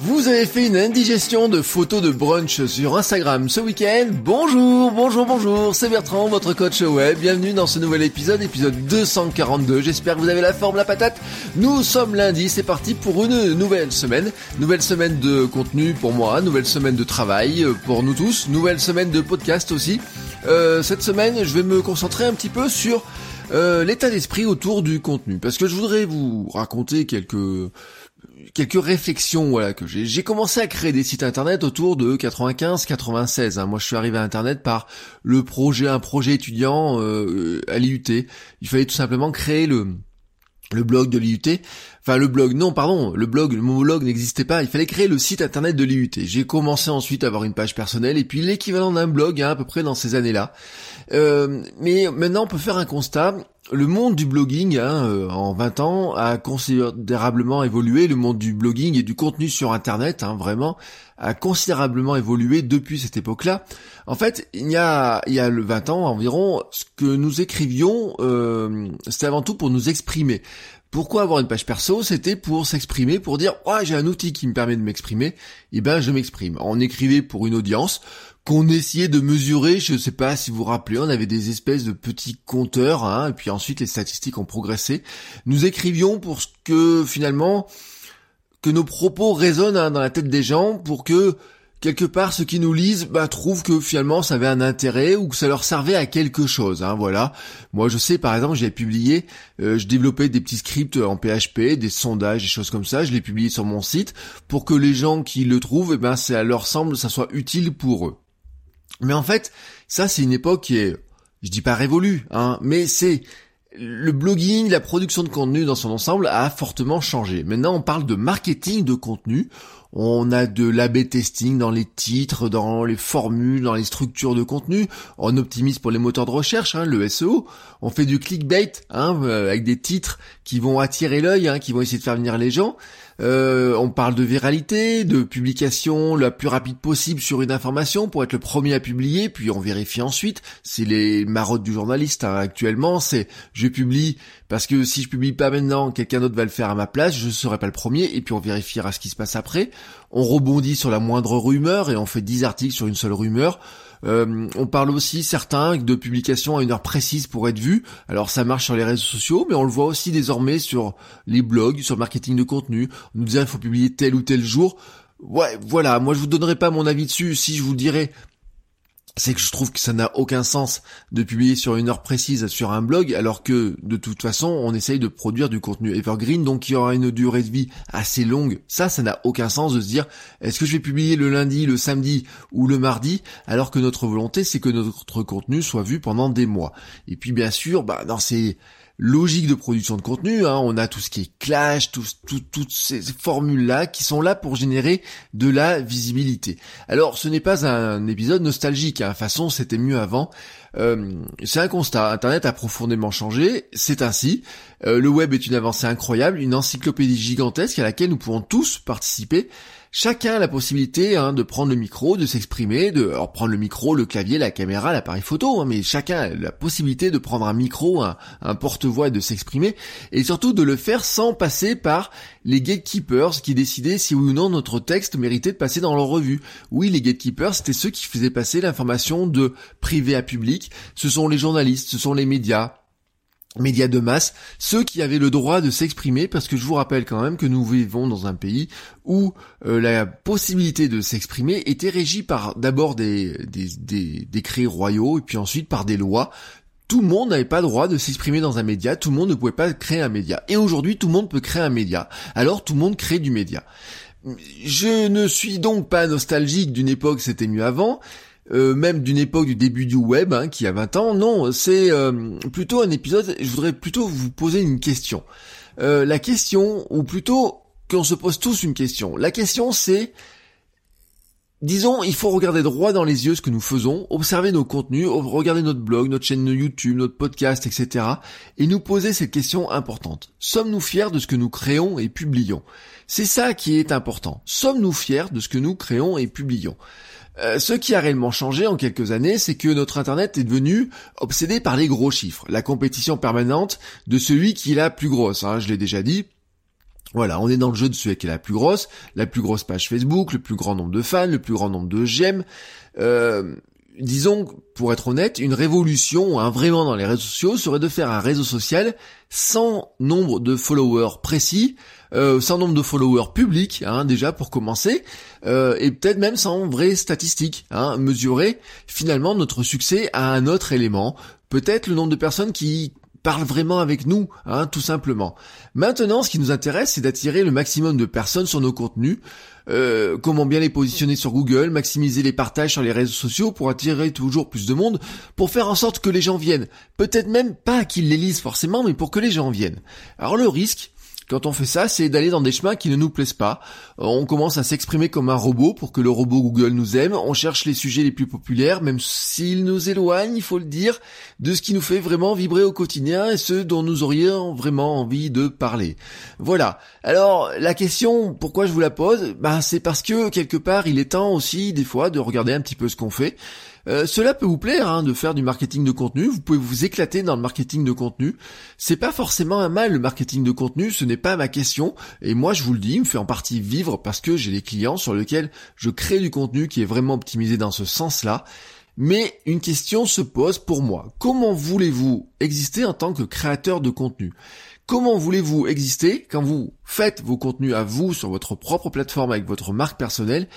Vous avez fait une indigestion de photos de brunch sur Instagram ce week-end. Bonjour, bonjour, bonjour, c'est Bertrand, votre coach web. Bienvenue dans ce nouvel épisode, épisode 242. J'espère que vous avez la forme, la patate. Nous sommes lundi, c'est parti pour une nouvelle semaine. Nouvelle semaine de contenu pour moi, nouvelle semaine de travail pour nous tous, nouvelle semaine de podcast aussi. Euh, cette semaine, je vais me concentrer un petit peu sur euh, l'état d'esprit autour du contenu. Parce que je voudrais vous raconter quelques quelques réflexions voilà que j'ai. J'ai commencé à créer des sites internet autour de 95-96. Hein. Moi, je suis arrivé à internet par le projet, un projet étudiant euh, à l'IUT. Il fallait tout simplement créer le blog de l'IUT. Enfin, le blog, non, pardon, le blog, le mot blog n'existait pas. Il fallait créer le site internet de l'IUT. J'ai commencé ensuite à avoir une page personnelle et puis l'équivalent d'un blog, hein, à peu près dans ces années-là. Euh, mais maintenant, on peut faire un constat le monde du blogging hein, euh, en 20 ans a considérablement évolué. Le monde du blogging et du contenu sur Internet, hein, vraiment, a considérablement évolué depuis cette époque-là. En fait, il y a il y a 20 ans environ, ce que nous écrivions, euh, c'était avant tout pour nous exprimer. Pourquoi avoir une page perso? C'était pour s'exprimer, pour dire oh, j'ai un outil qui me permet de m'exprimer, et eh ben je m'exprime. On écrivait pour une audience qu'on essayait de mesurer, je ne sais pas si vous vous rappelez, on avait des espèces de petits compteurs, hein, et puis ensuite les statistiques ont progressé. Nous écrivions pour que finalement que nos propos résonnent hein, dans la tête des gens, pour que quelque part ceux qui nous lisent bah, trouvent que finalement ça avait un intérêt ou que ça leur servait à quelque chose. Hein, voilà. Moi je sais par exemple j'ai publié, euh, je développais des petits scripts en PHP, des sondages, des choses comme ça. Je l'ai publié sur mon site pour que les gens qui le trouvent, eh ben ça leur semble, ça soit utile pour eux. Mais en fait, ça c'est une époque qui est, je dis pas révolue, hein, mais c'est le blogging, la production de contenu dans son ensemble a fortement changé. Maintenant, on parle de marketing de contenu. On a de l'AB testing dans les titres, dans les formules, dans les structures de contenu. On optimise pour les moteurs de recherche, hein, le SEO. On fait du clickbait, hein, euh, avec des titres qui vont attirer l'œil, hein, qui vont essayer de faire venir les gens. Euh, on parle de viralité, de publication la plus rapide possible sur une information pour être le premier à publier, puis on vérifie ensuite. C'est les marottes du journaliste hein, actuellement, c'est je publie parce que si je publie pas maintenant, quelqu'un d'autre va le faire à ma place, je serai pas le premier, et puis on vérifiera ce qui se passe après. On rebondit sur la moindre rumeur et on fait 10 articles sur une seule rumeur. Euh, on parle aussi certains de publications à une heure précise pour être vu. Alors ça marche sur les réseaux sociaux, mais on le voit aussi désormais sur les blogs, sur marketing de contenu. On nous dit il faut publier tel ou tel jour. Ouais, voilà, moi je vous donnerai pas mon avis dessus si je vous dirais c'est que je trouve que ça n'a aucun sens de publier sur une heure précise sur un blog alors que de toute façon on essaye de produire du contenu evergreen donc il y aura une durée de vie assez longue. Ça, ça n'a aucun sens de se dire est-ce que je vais publier le lundi, le samedi ou le mardi alors que notre volonté c'est que notre contenu soit vu pendant des mois. Et puis bien sûr, bah dans ces logique de production de contenu. Hein. On a tout ce qui est clash, tout, toutes ces formules-là qui sont là pour générer de la visibilité. Alors ce n'est pas un épisode nostalgique, hein. de façon c'était mieux avant. Euh, c'est un constat, Internet a profondément changé, c'est ainsi. Euh, le web est une avancée incroyable, une encyclopédie gigantesque à laquelle nous pouvons tous participer chacun a la possibilité hein, de prendre le micro, de s'exprimer, de prendre le micro, le clavier, la caméra, l'appareil photo, hein, mais chacun a la possibilité de prendre un micro, un, porte-voix et de s'exprimer, et surtout de le faire sans passer par les gatekeepers qui décidaient si oui ou non notre texte méritait de passer dans leur revue. Oui, les gatekeepers, c'était ceux qui faisaient passer l'information de privé à public, ce sont les journalistes, ce sont les médias, médias de masse, ceux qui avaient le droit de s'exprimer, parce que je vous rappelle quand même que nous vivons dans un pays où euh, la possibilité de s'exprimer était régie par d'abord des, des, des décrets royaux et puis ensuite par des lois. Tout le monde n'avait pas le droit de s'exprimer dans un média, tout le monde ne pouvait pas créer un média. Et aujourd'hui, tout le monde peut créer un média. Alors tout le monde crée du média. Je ne suis donc pas nostalgique d'une époque c'était mieux avant, euh, même d'une époque du début du web, hein, qui a 20 ans. Non, c'est euh, plutôt un épisode, je voudrais plutôt vous poser une question. euh, la question, ou plutôt qu'on se pose tous une question. La question c'est, disons, il faut regarder droit dans les yeux ce que nous faisons, observer nos contenus, regarder notre blog, notre chaîne YouTube, notre podcast, etc. et nous poser cette question importante. Sommes-nous fiers de ce que nous créons et publions? C'est ça qui est important. Sommes-nous fiers de ce que nous créons et publions? Euh, ce qui a réellement changé en quelques années, c'est que notre Internet est devenu obsédé par les gros chiffres, la compétition permanente de celui qui est la plus grosse. Hein, je l'ai déjà dit, voilà, on est dans le jeu de celui qui est la plus grosse, la plus grosse page Facebook, le plus grand nombre de fans, le plus grand nombre de j'aime. Euh, disons, pour être honnête, une révolution, hein, vraiment dans les réseaux sociaux, serait de faire un réseau social sans nombre de followers précis, euh, sans nombre de followers publics, hein, déjà pour commencer, euh, et peut-être même sans vraies statistiques, hein, mesurer finalement notre succès à un autre élément, peut-être le nombre de personnes qui parle vraiment avec nous, hein, tout simplement. Maintenant, ce qui nous intéresse, c'est d'attirer le maximum de personnes sur nos contenus, euh, comment bien les positionner sur Google, maximiser les partages sur les réseaux sociaux pour attirer toujours plus de monde, pour faire en sorte que les gens viennent. Peut-être même pas qu'ils les lisent forcément, mais pour que les gens viennent. Alors le risque, quand on fait ça, c'est d'aller dans des chemins qui ne nous plaisent pas. On commence à s'exprimer comme un robot pour que le robot Google nous aime. On cherche les sujets les plus populaires, même s'ils nous éloignent, il faut le dire, de ce qui nous fait vraiment vibrer au quotidien et ce dont nous aurions vraiment envie de parler. Voilà. Alors, la question, pourquoi je vous la pose? Ben, c'est parce que quelque part, il est temps aussi, des fois, de regarder un petit peu ce qu'on fait. Euh, cela peut vous plaire hein, de faire du marketing de contenu, vous pouvez vous éclater dans le marketing de contenu. C'est pas forcément un mal le marketing de contenu, ce n'est pas ma question. Et moi je vous le dis, il me fait en partie vivre parce que j'ai des clients sur lesquels je crée du contenu qui est vraiment optimisé dans ce sens-là. Mais une question se pose pour moi. Comment voulez-vous exister en tant que créateur de contenu? Comment voulez-vous exister quand vous faites vos contenus à vous sur votre propre plateforme avec votre marque personnelle?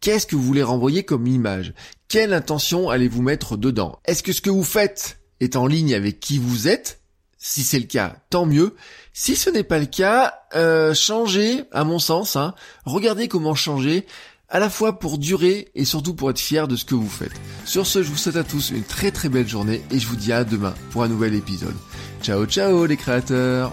Qu'est-ce que vous voulez renvoyer comme image? Quelle intention allez-vous mettre dedans? Est-ce que ce que vous faites est en ligne avec qui vous êtes? Si c'est le cas, tant mieux. Si ce n'est pas le cas, euh, changez, à mon sens. Hein. Regardez comment changer à la fois pour durer et surtout pour être fier de ce que vous faites. Sur ce, je vous souhaite à tous une très très belle journée et je vous dis à demain pour un nouvel épisode. Ciao ciao les créateurs